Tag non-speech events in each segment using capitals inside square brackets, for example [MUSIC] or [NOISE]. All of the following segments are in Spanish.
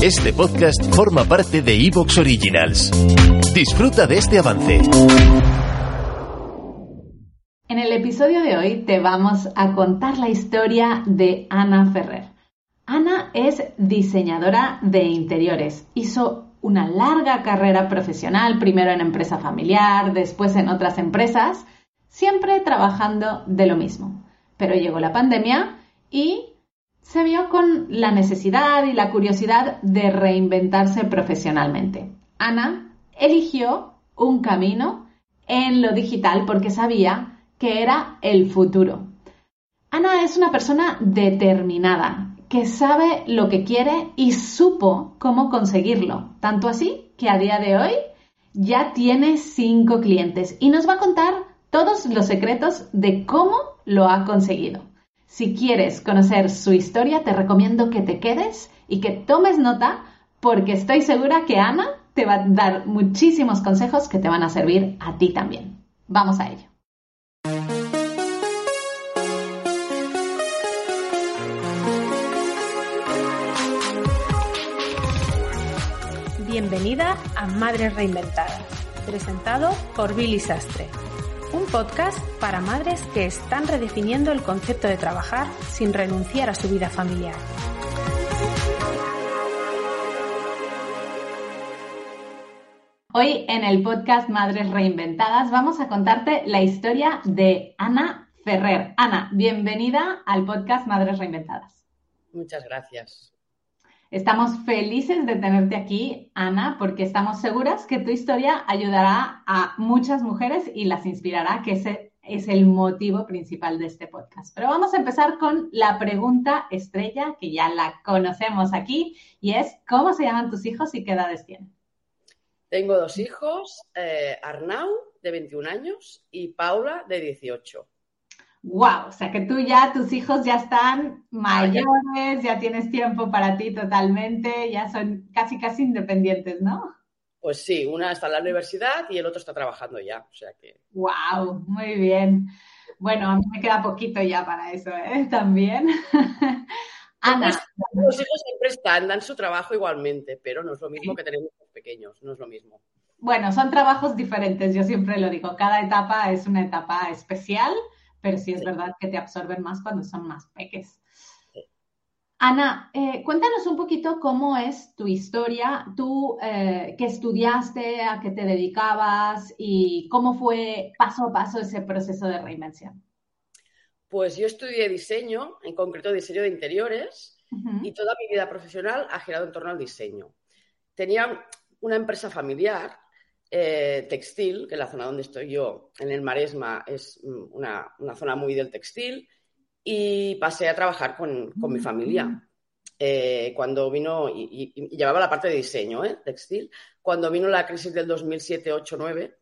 Este podcast forma parte de Evox Originals. Disfruta de este avance. En el episodio de hoy te vamos a contar la historia de Ana Ferrer. Ana es diseñadora de interiores. Hizo una larga carrera profesional, primero en empresa familiar, después en otras empresas, siempre trabajando de lo mismo. Pero llegó la pandemia y se vio con la necesidad y la curiosidad de reinventarse profesionalmente. Ana eligió un camino en lo digital porque sabía que era el futuro. Ana es una persona determinada, que sabe lo que quiere y supo cómo conseguirlo. Tanto así que a día de hoy ya tiene cinco clientes y nos va a contar todos los secretos de cómo lo ha conseguido. Si quieres conocer su historia, te recomiendo que te quedes y que tomes nota porque estoy segura que Ana te va a dar muchísimos consejos que te van a servir a ti también. Vamos a ello. Bienvenida a Madres Reinventadas, presentado por Billy Sastre un podcast para madres que están redefiniendo el concepto de trabajar sin renunciar a su vida familiar. Hoy en el podcast Madres Reinventadas vamos a contarte la historia de Ana Ferrer. Ana, bienvenida al podcast Madres Reinventadas. Muchas gracias. Estamos felices de tenerte aquí, Ana, porque estamos seguras que tu historia ayudará a muchas mujeres y las inspirará, que ese es el motivo principal de este podcast. Pero vamos a empezar con la pregunta estrella, que ya la conocemos aquí, y es, ¿cómo se llaman tus hijos y qué edades tienen? Tengo dos hijos, eh, Arnau, de 21 años, y Paula, de 18 wow, o sea que tú ya, tus hijos ya están mayores, ya tienes tiempo para ti totalmente, ya son casi, casi independientes, ¿no? Pues sí, una está en la universidad y el otro está trabajando ya, o sea que... Wow, muy bien. Bueno, a mí me queda poquito ya para eso, ¿eh? [LAUGHS] También. Ana. Los hijos siempre están, dan su trabajo igualmente, pero no es lo mismo que tener hijos pequeños, no es lo mismo. Bueno, son trabajos diferentes, yo siempre lo digo, cada etapa es una etapa especial pero sí es verdad que te absorben más cuando son más peques. Ana, eh, cuéntanos un poquito cómo es tu historia, tú eh, qué estudiaste, a qué te dedicabas y cómo fue paso a paso ese proceso de reinvención. Pues yo estudié diseño, en concreto diseño de interiores, y toda mi vida profesional ha girado en torno al diseño. Tenía una empresa familiar eh, textil, que la zona donde estoy yo, en el Maresma, es mm, una, zona muy del textil, y pasé a trabajar con, mi familia. Eh, cuando vino, y, llevaba la parte de diseño, ¿eh? textil, cuando vino la crisis del 2007, 8, 9,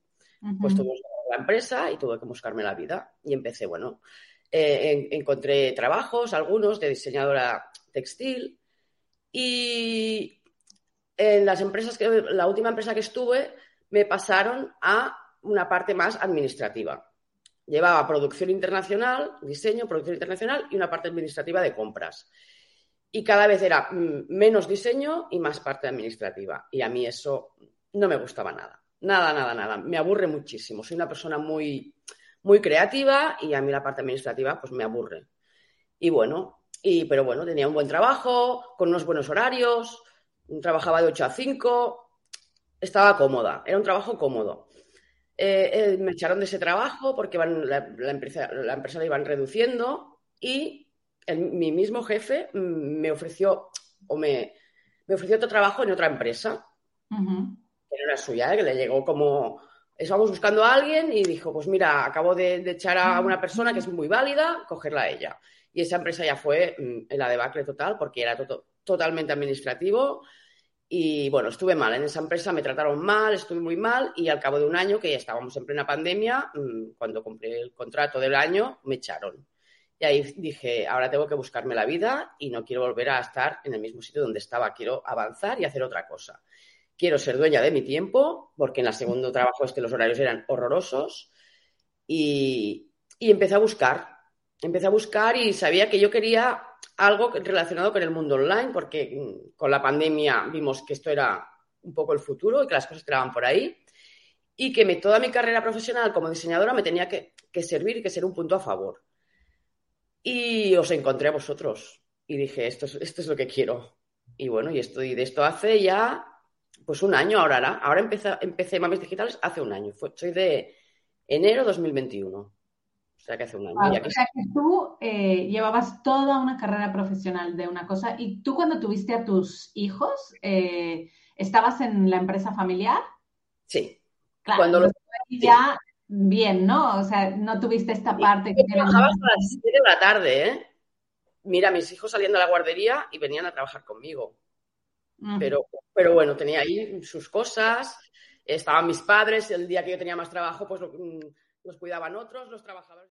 pues tuve la empresa y tuve que buscarme la vida. Y empecé, bueno, encontré trabajos, algunos de diseñadora textil, y en las empresas que, la última empresa que estuve, me pasaron a una parte más administrativa. Llevaba producción internacional, diseño, producción internacional y una parte administrativa de compras. Y cada vez era mm, menos diseño y más parte administrativa. Y a mí eso no me gustaba nada. Nada, nada, nada. Me aburre muchísimo. Soy una persona muy, muy creativa y a mí la parte administrativa pues me aburre. Y bueno, y, pero bueno, tenía un buen trabajo, con unos buenos horarios, trabajaba de 8 a 5, estaba cómoda, era un trabajo cómodo. Eh, eh, me echaron de ese trabajo porque la, empresa, la empresa la iban reduciendo y mi mismo jefe me ofreció o me, ofreció otro trabajo en otra empresa, que no era suya, eh, que le llegó como estábamos buscando a alguien y dijo, pues mira, acabo de, echar a una persona que es muy válida, cogerla a ella. Y esa empresa ya fue mm, en la debacle total porque era totalmente administrativo, y bueno, estuve mal en esa empresa, me trataron mal, estuve muy mal y al cabo de un año, que ya estábamos en plena pandemia, mm, cuando compré el contrato del año, me echaron. Y ahí dije, ahora tengo que buscarme la vida y no quiero volver a estar en el mismo sitio donde estaba, quiero avanzar y hacer otra cosa. Quiero ser dueña de mi tiempo, porque en el segundo trabajo es que los horarios eran horrorosos y, y empecé a buscar. Empecé a buscar y sabía que yo quería algo relacionado con el mundo online, porque mm, con la pandemia vimos que esto era un poco el futuro y que las cosas tiraban por ahí. Y que me, toda mi carrera profesional como diseñadora me tenía que, que servir y que ser un punto a favor. Y os encontré a vosotros y dije, esto es, esto es lo que quiero. Y bueno, y estoy de esto hace ya, pues un año ahora. Ahora empecé, empecé Mamis Digitales hace un año. soy de enero 2021. O sea que hace un año. o sea que tú eh, llevabas toda una carrera profesional de una cosa y tú cuando tuviste a tus hijos, eh, ¿estabas en la empresa familiar? Sí. Claro, cuando los... ya bien, ¿no? O sea, no tuviste esta parte que... Trabajabas a las 7 de la tarde, ¿eh? Mira, mis hijos salían de la guardería y venían a trabajar conmigo. pero, pero bueno, tenía ahí sus cosas, estaban mis padres, el día que yo tenía más trabajo, pues mm, los cuidaban otros, los trabajadores.